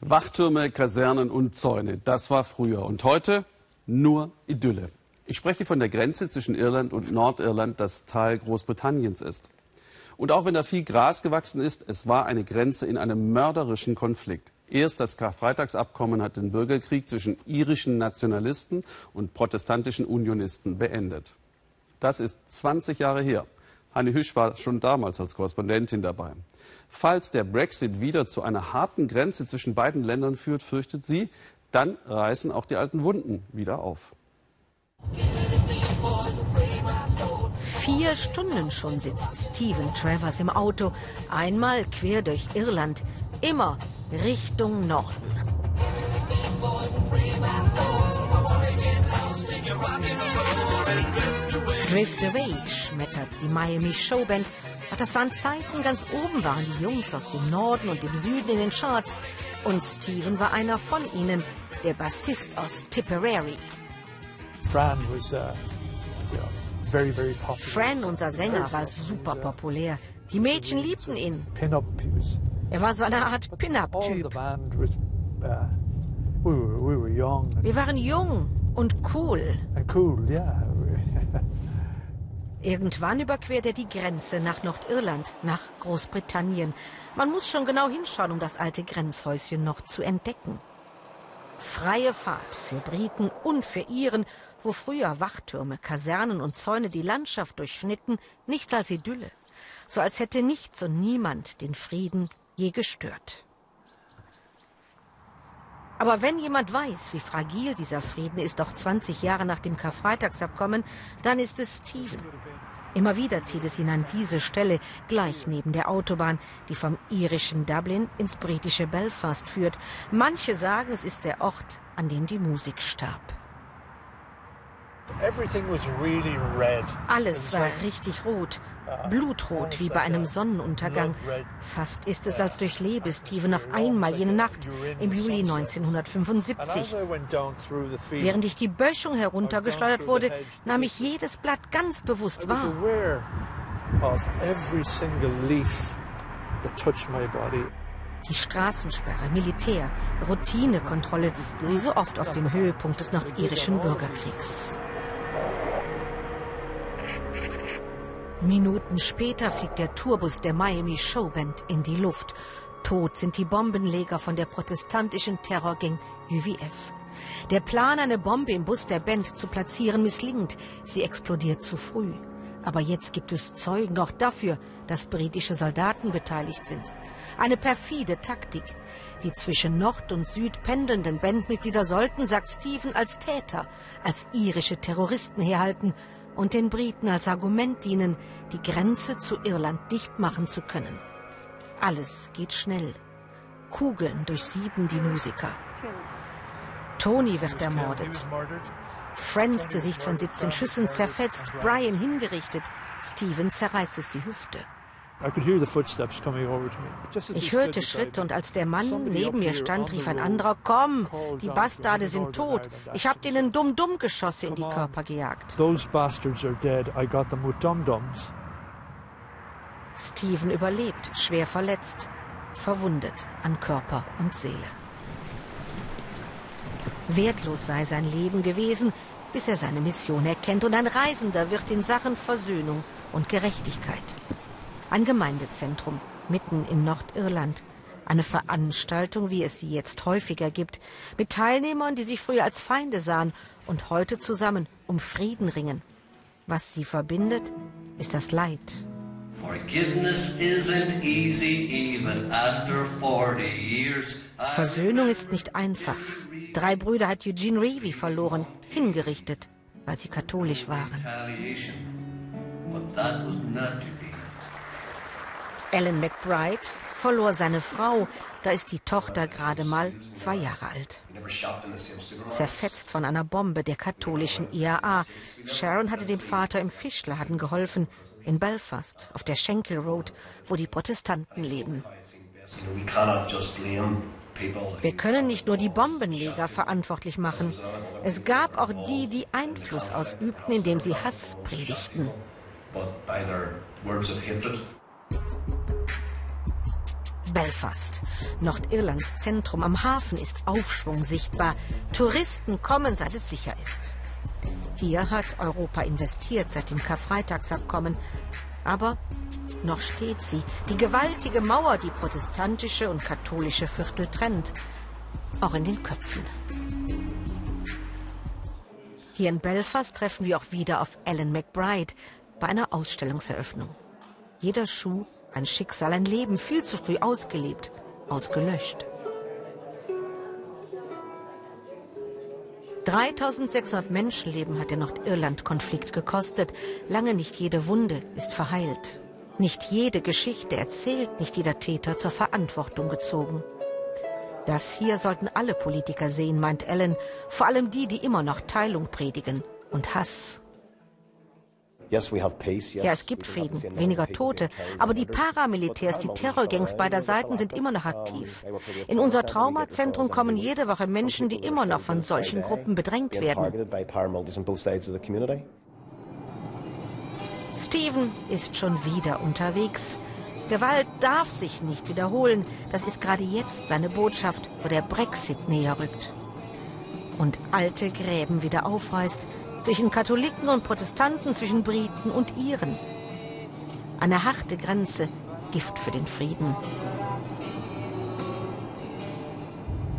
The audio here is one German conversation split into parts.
Wachtürme, Kasernen und Zäune, das war früher. Und heute nur Idylle. Ich spreche von der Grenze zwischen Irland und Nordirland, das Teil Großbritanniens ist. Und auch wenn da viel Gras gewachsen ist, es war eine Grenze in einem mörderischen Konflikt. Erst das Karfreitagsabkommen hat den Bürgerkrieg zwischen irischen Nationalisten und protestantischen Unionisten beendet. Das ist 20 Jahre her. Hanne Hüsch war schon damals als Korrespondentin dabei. Falls der Brexit wieder zu einer harten Grenze zwischen beiden Ländern führt, fürchtet sie, dann reißen auch die alten Wunden wieder auf. Vier Stunden schon sitzt Steven Travers im Auto, einmal quer durch Irland, immer Richtung Norden. Drift Away schmettert die Miami Showband. Ach, das waren Zeiten, ganz oben waren die Jungs aus dem Norden und dem Süden in den Charts. Und Steven war einer von ihnen, der Bassist aus Tipperary. Fran was, uh, yeah, very, very popular. Fran, unser Sänger, war super populär. Die Mädchen liebten ihn. Er war so eine Art Pin-Up-Typ. band was, uh, we were, we were young and, Wir waren jung und cool. and cool, yeah. Irgendwann überquert er die Grenze nach Nordirland, nach Großbritannien. Man muss schon genau hinschauen, um das alte Grenzhäuschen noch zu entdecken. Freie Fahrt für Briten und für Iren, wo früher Wachtürme, Kasernen und Zäune die Landschaft durchschnitten, nichts als Idylle. So als hätte nichts und niemand den Frieden je gestört. Aber wenn jemand weiß, wie fragil dieser Frieden ist, auch 20 Jahre nach dem Karfreitagsabkommen, dann ist es Stephen. Immer wieder zieht es ihn an diese Stelle, gleich neben der Autobahn, die vom irischen Dublin ins britische Belfast führt. Manche sagen, es ist der Ort, an dem die Musik starb. Alles war richtig rot, blutrot wie bei einem Sonnenuntergang. Fast ist es, als durchlebe Steven auf einmal jene Nacht im Juli And as 1975. I went down through the field, Während ich die Böschung heruntergeschleudert wurde, nahm ich jedes Blatt ganz bewusst wahr. Die Straßensperre, Militär, Routinekontrolle, wie so oft auf dem Höhepunkt des nordirischen Bürgerkriegs. Minuten später fliegt der Tourbus der Miami Showband in die Luft. Tot sind die Bombenleger von der protestantischen Terrorgang UVF. Der Plan, eine Bombe im Bus der Band zu platzieren, misslingt. Sie explodiert zu früh. Aber jetzt gibt es Zeugen auch dafür, dass britische Soldaten beteiligt sind. Eine perfide Taktik. Die zwischen Nord und Süd pendelnden Bandmitglieder sollten, sagt Stephen, als Täter, als irische Terroristen herhalten und den Briten als Argument dienen, die Grenze zu Irland dicht machen zu können. Alles geht schnell. Kugeln durchsieben die Musiker. Tony wird ermordet. Friends Gesicht von 17 Schüssen zerfetzt, Brian hingerichtet, Steven zerreißt es die Hüfte. I could hear the footsteps coming over to me. Just as he Ich hörte Schritte und als der Mann neben mir stand, rief ein anderer, komm, die Bastarde sind tot. Ich hab denen Dumm-Dumm-Geschosse in die. Körper gejagt. Those bastards are dead. I got them with dum-dums. Steven überlebt, schwer verletzt, verwundet an Körper und Seele. Wertlos sei sein Leben gewesen, bis er seine Mission erkennt und ein Reisender wird in Sachen Versöhnung und Gerechtigkeit. Ein Gemeindezentrum mitten in Nordirland. Eine Veranstaltung, wie es sie jetzt häufiger gibt, mit Teilnehmern, die sich früher als Feinde sahen und heute zusammen um Frieden ringen. Was sie verbindet, ist das Leid Forgiveness isn't easy even after 40 years. I Versöhnung ist nicht einfach. Drei Brüder hat Eugene Reevy verloren, hingerichtet, weil sie katholisch waren. Alan McBride verlor seine Frau, da ist die Tochter gerade mal zwei Jahre alt. Zerfetzt von einer Bombe der katholischen IAA. Sharon hatte dem Vater im Fischladen geholfen, in Belfast, auf der Schenkel Road, wo die Protestanten leben. Wir können nicht nur die Bombenleger verantwortlich machen. Es gab auch die, die Einfluss ausübten, indem sie Hass predigten. Belfast. Nordirlands Zentrum am Hafen ist Aufschwung sichtbar. Touristen kommen, seit es sicher ist. Hier hat Europa investiert seit dem Karfreitagsabkommen. Aber noch steht sie, die gewaltige Mauer, die protestantische und katholische Viertel trennt. Auch in den Köpfen. Hier in Belfast treffen wir auch wieder auf Ellen McBride bei einer Ausstellungseröffnung. Jeder Schuh ein Schicksal, ein Leben viel zu früh ausgelebt, ausgelöscht. 3600 Menschenleben hat der Nordirland-Konflikt gekostet. Lange nicht jede Wunde ist verheilt. Nicht jede Geschichte erzählt, nicht jeder Täter zur Verantwortung gezogen. Das hier sollten alle Politiker sehen, meint Ellen, vor allem die, die immer noch Teilung predigen und Hass. Ja, es gibt Frieden, weniger Tote, aber die Paramilitärs, die Terrorgangs beider Seiten sind immer noch aktiv. In unser Traumazentrum kommen jede Woche Menschen, die immer noch von solchen Gruppen bedrängt werden. Stephen ist schon wieder unterwegs. Gewalt darf sich nicht wiederholen. Das ist gerade jetzt seine Botschaft, wo der Brexit näher rückt. Und alte Gräben wieder aufreißt, zwischen Katholiken und Protestanten, zwischen Briten und Iren. Eine harte Grenze, Gift für den Frieden.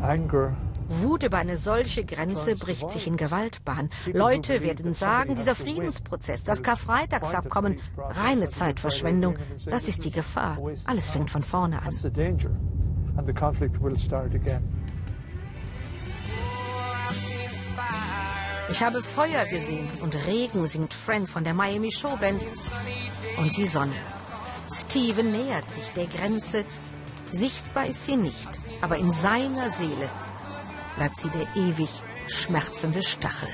Anger Wut über eine solche Grenze bricht sich in Gewalt Bahn. Leute werden sagen, dieser Friedensprozess, das Karfreitagsabkommen, reine Zeitverschwendung, das ist die Gefahr. Alles fängt von vorne an. Ich habe Feuer gesehen und Regen, singt Friend von der Miami Showband. Und die Sonne. Steven nähert sich der Grenze. Sichtbar ist sie nicht, aber in seiner Seele bleibt sie der ewig schmerzende Stachel.